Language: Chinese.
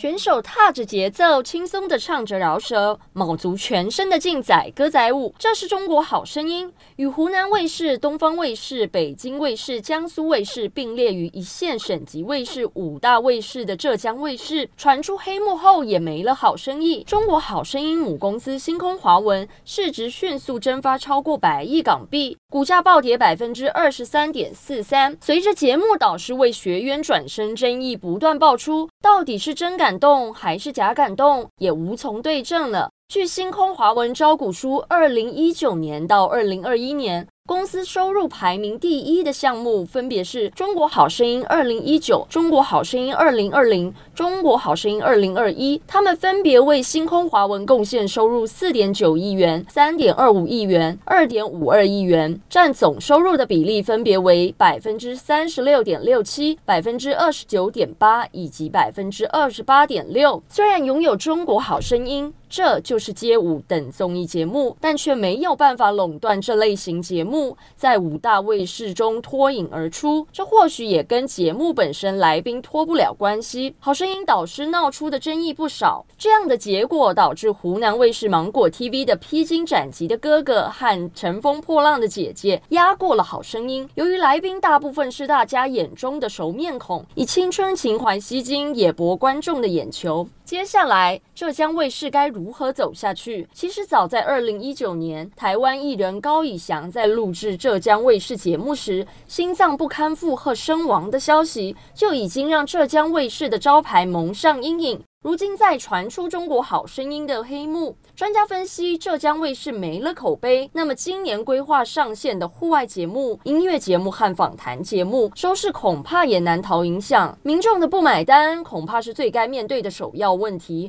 选手踏着节奏，轻松地唱着饶舌，卯足全身的劲载歌仔舞。这是中国好声音，与湖南卫视、东方卫视、北京卫视、江苏卫视并列于一线省级卫视五大卫视的浙江卫视，传出黑幕后也没了好生意。中国好声音母公司星空华文市值迅速蒸发超过百亿港币，股价暴跌百分之二十三点四三。随着节目导师为学员转身争议不断爆出，到底是真 感动还是假感动，也无从对证了。据星空华文招股书，二零一九年到二零二一年。公司收入排名第一的项目分别是《中国好声音二零一九》《中国好声音二零二零》《中国好声音二零二一》，他们分别为星空华文贡献收入四点九亿元、三点二五亿元、二点五二亿元，占总收入的比例分别为百分之三十六点六七、百分之二十九点八以及百分之二十八点六。虽然拥有《中国好声音》。这就是街舞等综艺节目，但却没有办法垄断这类型节目在五大卫视中脱颖而出。这或许也跟节目本身来宾脱不了关系。好声音导师闹出的争议不少，这样的结果导致湖南卫视芒果 TV 的披荆斩棘的哥哥和乘风破浪的姐姐压过了好声音。由于来宾大部分是大家眼中的熟面孔，以青春情怀吸睛，也博观众的眼球。接下来，浙江卫视该如何走下去？其实早在二零一九年，台湾艺人高以翔在录制浙江卫视节目时，心脏不堪负荷身亡的消息，就已经让浙江卫视的招牌蒙上阴影。如今在传出《中国好声音》的黑幕，专家分析，浙江卫视没了口碑，那么今年规划上线的户外节目、音乐节目和访谈节目，收视恐怕也难逃影响。民众的不买单，恐怕是最该面对的首要问题。